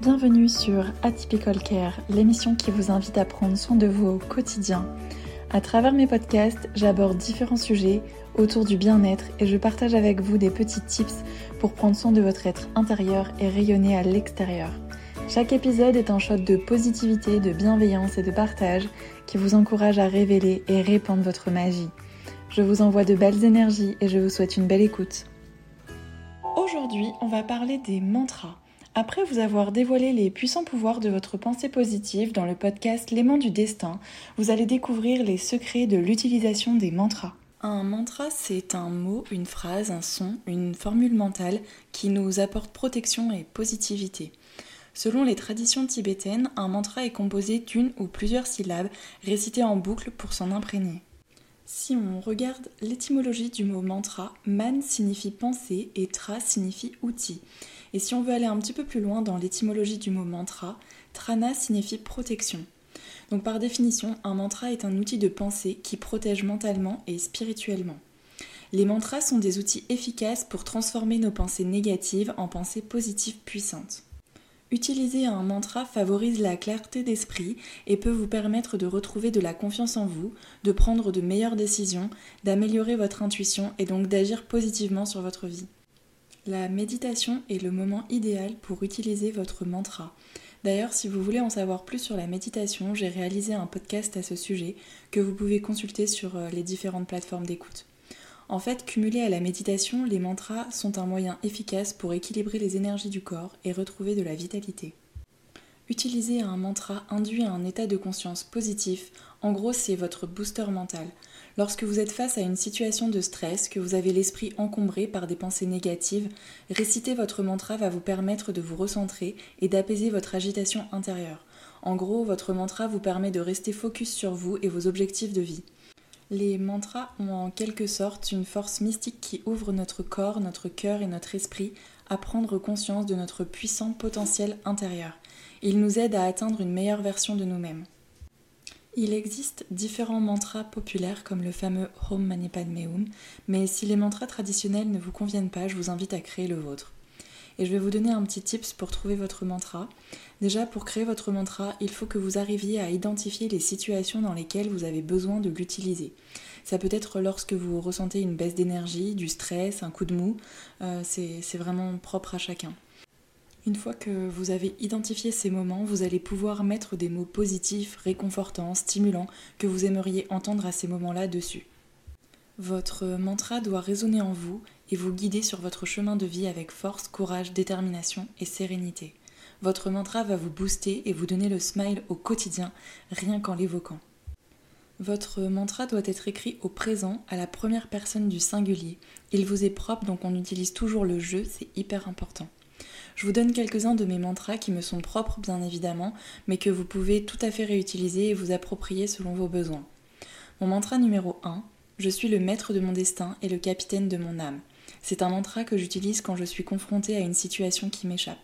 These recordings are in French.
Bienvenue sur Atypical Care, l'émission qui vous invite à prendre soin de vous au quotidien. À travers mes podcasts, j'aborde différents sujets autour du bien-être et je partage avec vous des petits tips pour prendre soin de votre être intérieur et rayonner à l'extérieur. Chaque épisode est un shot de positivité, de bienveillance et de partage qui vous encourage à révéler et répandre votre magie. Je vous envoie de belles énergies et je vous souhaite une belle écoute. Aujourd'hui, on va parler des mantras. Après vous avoir dévoilé les puissants pouvoirs de votre pensée positive dans le podcast L'aimant du destin, vous allez découvrir les secrets de l'utilisation des mantras. Un mantra, c'est un mot, une phrase, un son, une formule mentale qui nous apporte protection et positivité. Selon les traditions tibétaines, un mantra est composé d'une ou plusieurs syllabes récitées en boucle pour s'en imprégner. Si on regarde l'étymologie du mot mantra, man signifie pensée et tra signifie outil. Et si on veut aller un petit peu plus loin dans l'étymologie du mot mantra, trana signifie protection. Donc par définition, un mantra est un outil de pensée qui protège mentalement et spirituellement. Les mantras sont des outils efficaces pour transformer nos pensées négatives en pensées positives puissantes. Utiliser un mantra favorise la clarté d'esprit et peut vous permettre de retrouver de la confiance en vous, de prendre de meilleures décisions, d'améliorer votre intuition et donc d'agir positivement sur votre vie. La méditation est le moment idéal pour utiliser votre mantra. D'ailleurs, si vous voulez en savoir plus sur la méditation, j'ai réalisé un podcast à ce sujet que vous pouvez consulter sur euh, les différentes plateformes d'écoute. En fait, cumulés à la méditation, les mantras sont un moyen efficace pour équilibrer les énergies du corps et retrouver de la vitalité. Utiliser un mantra induit un état de conscience positif. En gros, c'est votre booster mental. Lorsque vous êtes face à une situation de stress, que vous avez l'esprit encombré par des pensées négatives, réciter votre mantra va vous permettre de vous recentrer et d'apaiser votre agitation intérieure. En gros, votre mantra vous permet de rester focus sur vous et vos objectifs de vie. Les mantras ont en quelque sorte une force mystique qui ouvre notre corps, notre cœur et notre esprit à prendre conscience de notre puissant potentiel intérieur. Ils nous aident à atteindre une meilleure version de nous-mêmes. Il existe différents mantras populaires comme le fameux Home Mani mais si les mantras traditionnels ne vous conviennent pas, je vous invite à créer le vôtre. Et je vais vous donner un petit tips pour trouver votre mantra. Déjà, pour créer votre mantra, il faut que vous arriviez à identifier les situations dans lesquelles vous avez besoin de l'utiliser. Ça peut être lorsque vous ressentez une baisse d'énergie, du stress, un coup de mou. Euh, c'est vraiment propre à chacun. Une fois que vous avez identifié ces moments, vous allez pouvoir mettre des mots positifs, réconfortants, stimulants que vous aimeriez entendre à ces moments-là dessus. Votre mantra doit résonner en vous et vous guider sur votre chemin de vie avec force, courage, détermination et sérénité. Votre mantra va vous booster et vous donner le smile au quotidien, rien qu'en l'évoquant. Votre mantra doit être écrit au présent, à la première personne du singulier. Il vous est propre, donc on utilise toujours le je, c'est hyper important. Je vous donne quelques-uns de mes mantras qui me sont propres bien évidemment, mais que vous pouvez tout à fait réutiliser et vous approprier selon vos besoins. Mon mantra numéro 1, je suis le maître de mon destin et le capitaine de mon âme. C'est un mantra que j'utilise quand je suis confrontée à une situation qui m'échappe.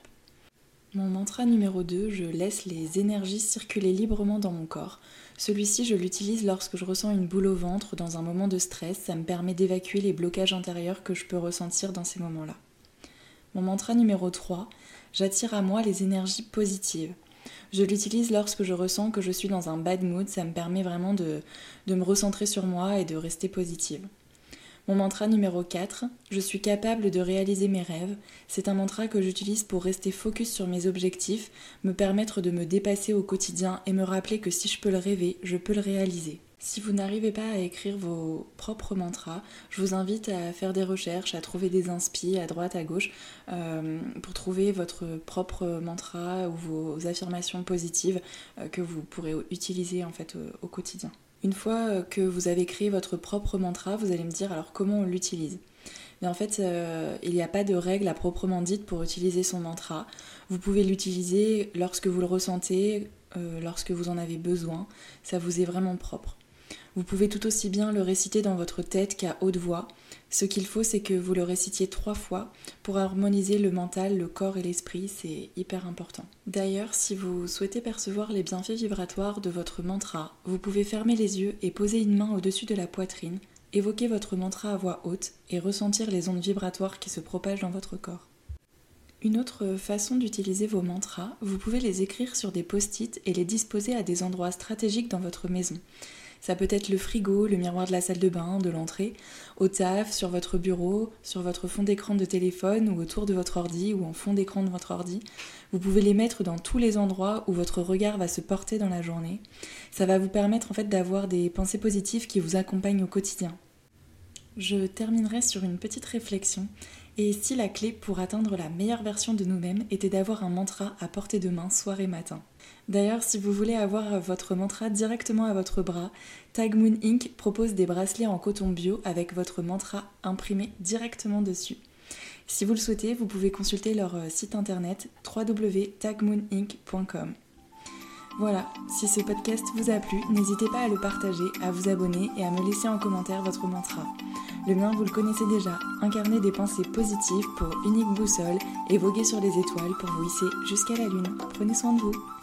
Mon mantra numéro 2, je laisse les énergies circuler librement dans mon corps. Celui-ci, je l'utilise lorsque je ressens une boule au ventre dans un moment de stress, ça me permet d'évacuer les blocages intérieurs que je peux ressentir dans ces moments-là. Mon mantra numéro 3, j'attire à moi les énergies positives. Je l'utilise lorsque je ressens que je suis dans un bad mood, ça me permet vraiment de, me recentrer sur moi et de rester positive. Mon mantra numéro 4, je suis capable de réaliser mes rêves. C'est un mantra que j'utilise pour rester focus sur mes objectifs, me permettre de me dépasser au quotidien et me rappeler que si je peux le rêver, je peux le réaliser. Si vous n'arrivez pas à écrire vos propres mantras, je vous invite à faire des recherches, à trouver des inspi à droite, à gauche, euh, pour trouver votre propre mantra ou vos affirmations positives euh, que vous pourrez utiliser en fait au, quotidien. Une fois euh, que vous avez créé votre propre mantra, vous allez me dire alors comment on l'utilise? Mais en fait, il n'y a pas de règle à proprement dite pour utiliser son mantra. Vous pouvez l'utiliser lorsque vous le ressentez, lorsque vous en avez besoin. Ça vous est vraiment propre. Vous pouvez tout aussi bien le réciter dans votre tête qu'à haute voix. Ce qu'il faut, c'est que vous le récitiez trois fois pour harmoniser le mental, le corps et l'esprit, c'est hyper important. D'ailleurs, si vous souhaitez percevoir les bienfaits vibratoires de votre mantra, vous pouvez fermer les yeux et poser une main au-dessus de la poitrine, évoquer votre mantra à voix haute et ressentir les ondes vibratoires qui se propagent dans votre corps. Une autre façon d'utiliser vos mantras, vous pouvez les écrire sur des post-it et les disposer à des endroits stratégiques dans votre maison. Ça peut être le frigo, le miroir de la salle de bain, de l'entrée, au taf, sur votre bureau, sur votre fond d'écran de téléphone ou autour de votre ordi ou en fond d'écran de votre ordi. Vous pouvez les mettre dans tous les endroits où votre regard va se porter dans la journée. Ça va vous permettre en fait d'avoir des pensées positives qui vous accompagnent au quotidien. Je terminerai sur une petite réflexion. Et si la clé pour atteindre la meilleure version de nous-mêmes était d'avoir un mantra à portée de main soir et matin D'ailleurs, si vous voulez avoir votre mantra directement à votre bras, Tag Moon Inc. propose des bracelets en coton bio avec votre mantra imprimé directement dessus. Si vous le souhaitez, vous pouvez consulter leur euh, site internet www.tagmooninc.com. Voilà, si ce podcast vous a plu, n'hésitez pas à le partager, à vous abonner et à me laisser en commentaire votre mantra. Le mien, vous le connaissez déjà, incarner des pensées positives pour unique boussole et voguer sur les étoiles pour vous hisser jusqu'à la lune. Prenez soin de vous.